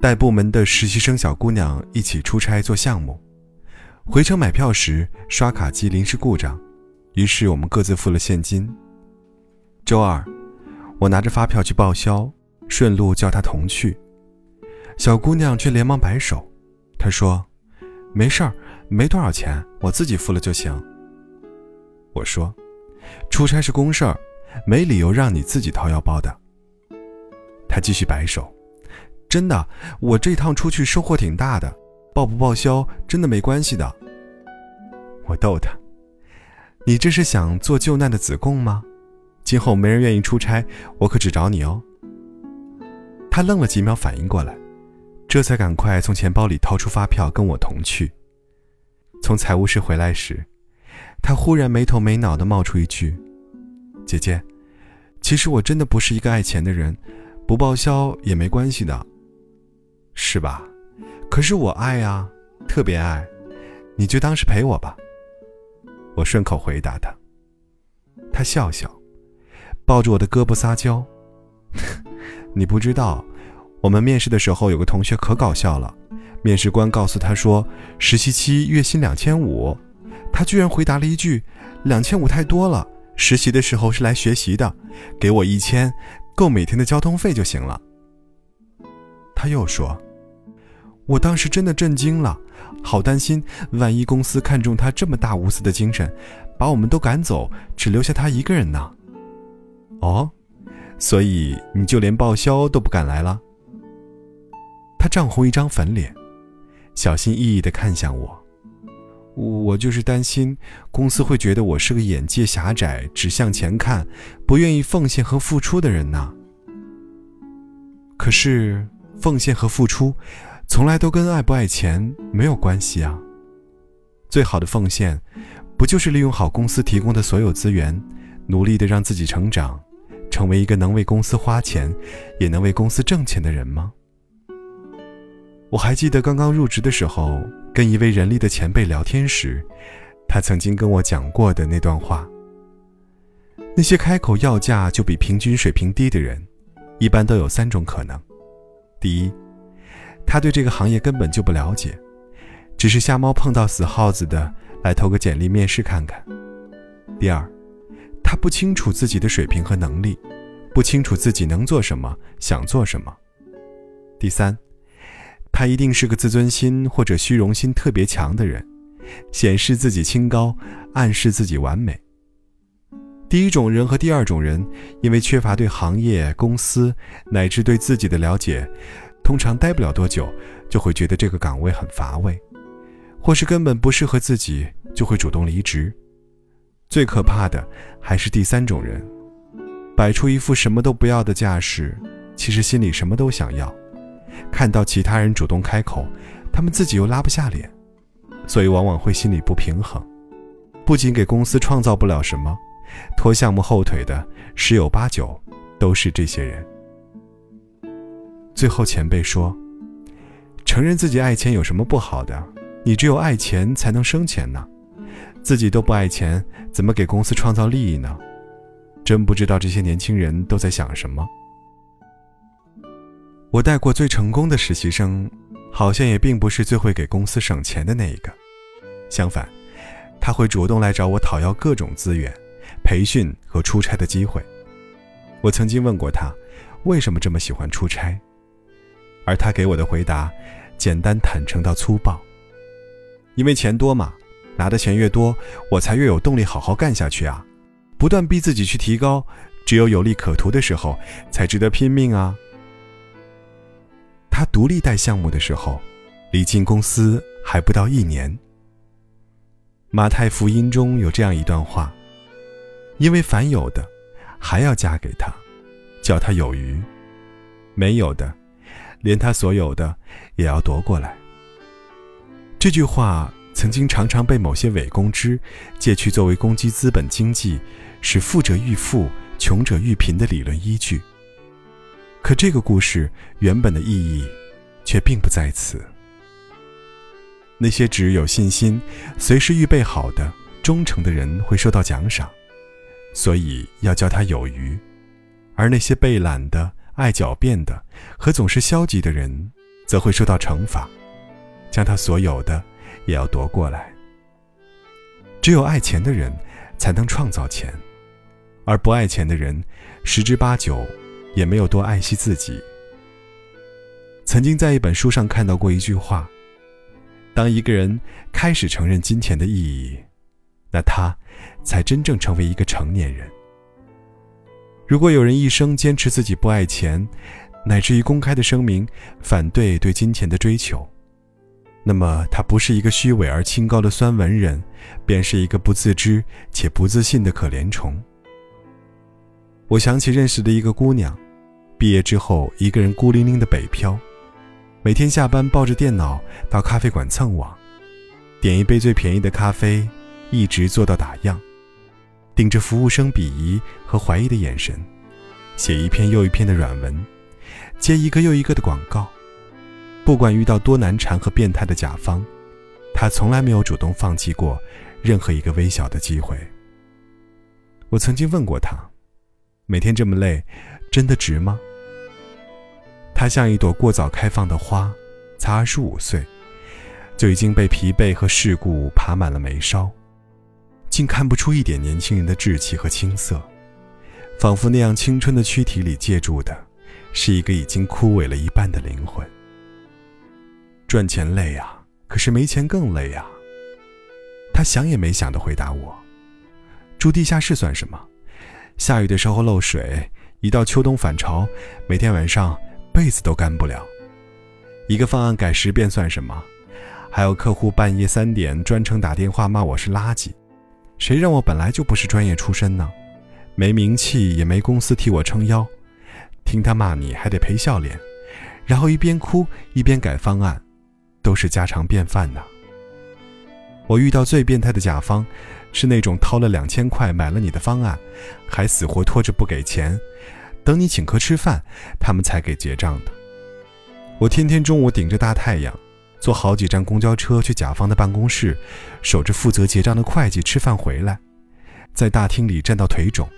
带部门的实习生小姑娘一起出差做项目，回程买票时刷卡机临时故障，于是我们各自付了现金。周二，我拿着发票去报销，顺路叫她同去，小姑娘却连忙摆手，她说：“没事儿，没多少钱，我自己付了就行。”我说：“出差是公事儿，没理由让你自己掏腰包的。”她继续摆手。真的，我这趟出去收获挺大的，报不报销真的没关系的。我逗他：“你这是想做救难的子贡吗？今后没人愿意出差，我可只找你哦。”他愣了几秒，反应过来，这才赶快从钱包里掏出发票跟我同去。从财务室回来时，他忽然没头没脑地冒出一句：“姐姐，其实我真的不是一个爱钱的人，不报销也没关系的。”是吧？可是我爱呀，特别爱，你就当是陪我吧。我顺口回答他。他笑笑，抱着我的胳膊撒娇。你不知道，我们面试的时候有个同学可搞笑了。面试官告诉他说，实习期月薪两千五，他居然回答了一句：“两千五太多了，实习的时候是来学习的，给我一千，够每天的交通费就行了。”他又说。我当时真的震惊了，好担心，万一公司看中他这么大无私的精神，把我们都赶走，只留下他一个人呢？哦，所以你就连报销都不敢来了？他涨红一张粉脸，小心翼翼地看向我。我就是担心公司会觉得我是个眼界狭窄、只向前看、不愿意奉献和付出的人呢。可是奉献和付出。从来都跟爱不爱钱没有关系啊。最好的奉献，不就是利用好公司提供的所有资源，努力的让自己成长，成为一个能为公司花钱，也能为公司挣钱的人吗？我还记得刚刚入职的时候，跟一位人力的前辈聊天时，他曾经跟我讲过的那段话。那些开口要价就比平均水平低的人，一般都有三种可能：第一，他对这个行业根本就不了解，只是瞎猫碰到死耗子的来投个简历面试看看。第二，他不清楚自己的水平和能力，不清楚自己能做什么，想做什么。第三，他一定是个自尊心或者虚荣心特别强的人，显示自己清高，暗示自己完美。第一种人和第二种人，因为缺乏对行业、公司乃至对自己的了解。通常待不了多久，就会觉得这个岗位很乏味，或是根本不适合自己，就会主动离职。最可怕的还是第三种人，摆出一副什么都不要的架势，其实心里什么都想要。看到其他人主动开口，他们自己又拉不下脸，所以往往会心里不平衡。不仅给公司创造不了什么，拖项目后腿的十有八九都是这些人。最后，前辈说：“承认自己爱钱有什么不好的？你只有爱钱才能生钱呢。自己都不爱钱，怎么给公司创造利益呢？真不知道这些年轻人都在想什么。”我带过最成功的实习生，好像也并不是最会给公司省钱的那一个。相反，他会主动来找我讨要各种资源、培训和出差的机会。我曾经问过他，为什么这么喜欢出差？而他给我的回答，简单坦诚到粗暴。因为钱多嘛，拿的钱越多，我才越有动力好好干下去啊！不断逼自己去提高，只有有利可图的时候，才值得拼命啊！他独立带项目的时候，离进公司还不到一年。马太福音中有这样一段话：因为凡有的，还要加给他，叫他有余；没有的。连他所有的也要夺过来。这句话曾经常常被某些伪公知借去作为攻击资本经济、使富者愈富、穷者愈贫的理论依据。可这个故事原本的意义，却并不在此。那些只有信心、随时预备好的忠诚的人会受到奖赏，所以要教他有余；而那些被懒的、爱狡辩的和总是消极的人，则会受到惩罚，将他所有的也要夺过来。只有爱钱的人，才能创造钱，而不爱钱的人，十之八九。也没有多爱惜自己。曾经在一本书上看到过一句话：当一个人开始承认金钱的意义，那他才真正成为一个成年人。如果有人一生坚持自己不爱钱，乃至于公开的声明反对对金钱的追求，那么他不是一个虚伪而清高的酸文人，便是一个不自知且不自信的可怜虫。我想起认识的一个姑娘。毕业之后，一个人孤零零的北漂，每天下班抱着电脑到咖啡馆蹭网，点一杯最便宜的咖啡，一直做到打烊，顶着服务生鄙夷和怀疑的眼神，写一篇又一篇的软文，接一个又一个的广告。不管遇到多难缠和变态的甲方，他从来没有主动放弃过任何一个微小的机会。我曾经问过他，每天这么累。真的值吗？他像一朵过早开放的花，才二十五岁，就已经被疲惫和世故爬满了眉梢，竟看不出一点年轻人的稚气和青涩，仿佛那样青春的躯体里借住的，是一个已经枯萎了一半的灵魂。赚钱累啊，可是没钱更累啊。他想也没想的回答我：“住地下室算什么？下雨的时候漏水。”一到秋冬返潮，每天晚上被子都干不了。一个方案改十遍算什么？还有客户半夜三点专程打电话骂我是垃圾，谁让我本来就不是专业出身呢？没名气也没公司替我撑腰，听他骂你还得赔笑脸，然后一边哭一边改方案，都是家常便饭呢。我遇到最变态的甲方。是那种掏了两千块买了你的方案，还死活拖着不给钱，等你请客吃饭，他们才给结账的。我天天中午顶着大太阳，坐好几站公交车去甲方的办公室，守着负责结账的会计吃饭回来，在大厅里站到腿肿，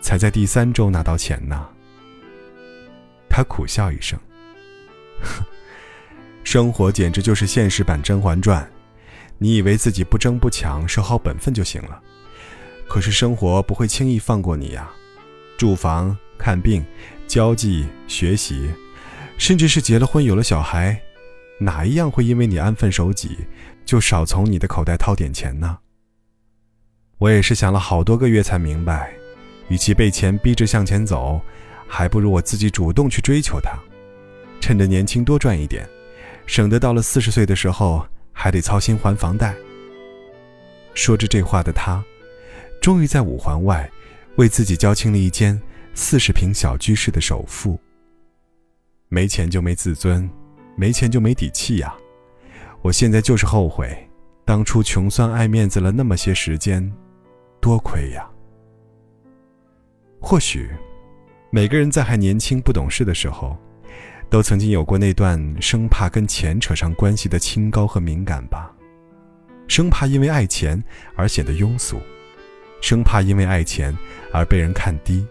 才在第三周拿到钱呢。他苦笑一声，生活简直就是现实版《甄嬛传》。你以为自己不争不抢，守好本分就行了，可是生活不会轻易放过你呀！住房、看病、交际、学习，甚至是结了婚有了小孩，哪一样会因为你安分守己，就少从你的口袋掏点钱呢？我也是想了好多个月才明白，与其被钱逼着向前走，还不如我自己主动去追求它，趁着年轻多赚一点，省得到了四十岁的时候。还得操心还房贷。说着这话的他，终于在五环外，为自己交清了一间四十平小居室的首付。没钱就没自尊，没钱就没底气呀！我现在就是后悔，当初穷酸爱面子了那么些时间，多亏呀！或许，每个人在还年轻不懂事的时候。都曾经有过那段生怕跟钱扯上关系的清高和敏感吧，生怕因为爱钱而显得庸俗，生怕因为爱钱而被人看低。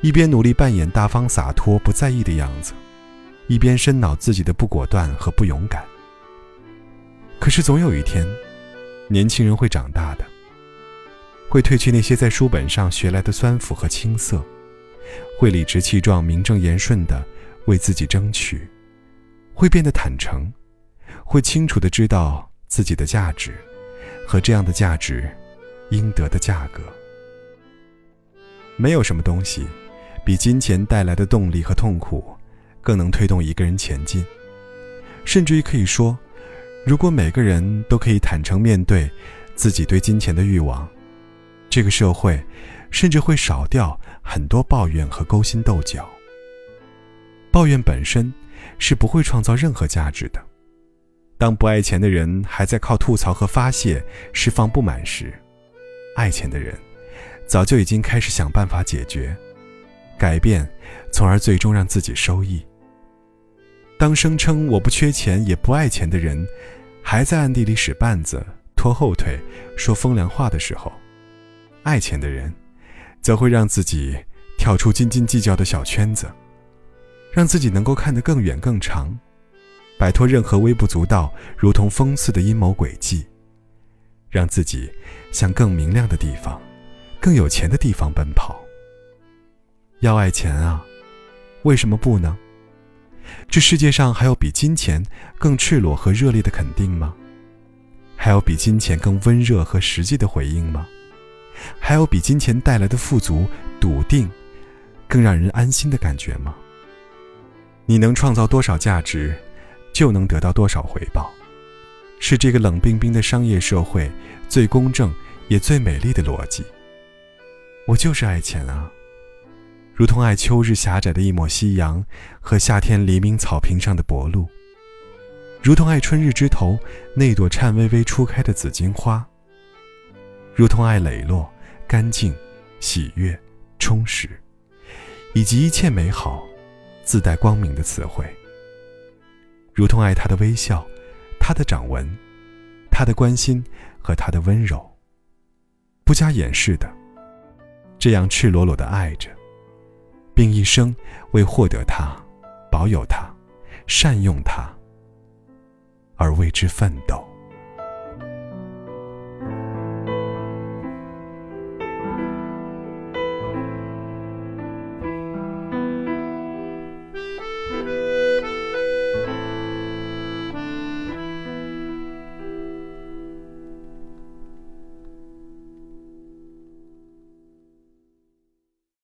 一边努力扮演大方洒脱不在意的样子，一边深恼自己的不果断和不勇敢。可是总有一天，年轻人会长大的，会褪去那些在书本上学来的酸腐和青涩，会理直气壮、名正言顺的。为自己争取，会变得坦诚，会清楚的知道自己的价值和这样的价值应得的价格。没有什么东西比金钱带来的动力和痛苦更能推动一个人前进。甚至于可以说，如果每个人都可以坦诚面对自己对金钱的欲望，这个社会甚至会少掉很多抱怨和勾心斗角。抱怨本身是不会创造任何价值的，当不爱钱的人还在靠吐槽和发泄释放不满时，爱钱的人早就已经开始想办法解决、改变，从而最终让自己收益。当声称我不缺钱也不爱钱的人，还在暗地里使绊子、拖后腿、说风凉话的时候，爱钱的人，则会让自己跳出斤斤计较的小圈子，让自己能够看得更远更长。摆脱任何微不足道、如同风刺的阴谋诡计，让自己向更明亮的地方、更有钱的地方奔跑。要爱钱啊，为什么不呢？这世界上还有比金钱更赤裸和热烈的肯定吗？还有比金钱更温热和实际的回应吗？还有比金钱带来的富足、笃定更让人安心的感觉吗？你能创造多少价值？就能得到多少回报，是这个冷冰冰的商业社会最公正也最美丽的逻辑。我就是爱钱啊，如同爱秋日狭窄的一抹夕阳和夏天黎明草坪上的薄露，如同爱春日枝头那朵颤巍巍初开的紫荆花，如同爱磊落、干净、喜悦、充实，以及一切美好、自带光明的词汇。如同爱他的微笑，他的掌纹，他的关心和他的温柔，不加掩饰的，这样赤裸裸的爱着，并一生为获得它、保有它、善用它而为之奋斗。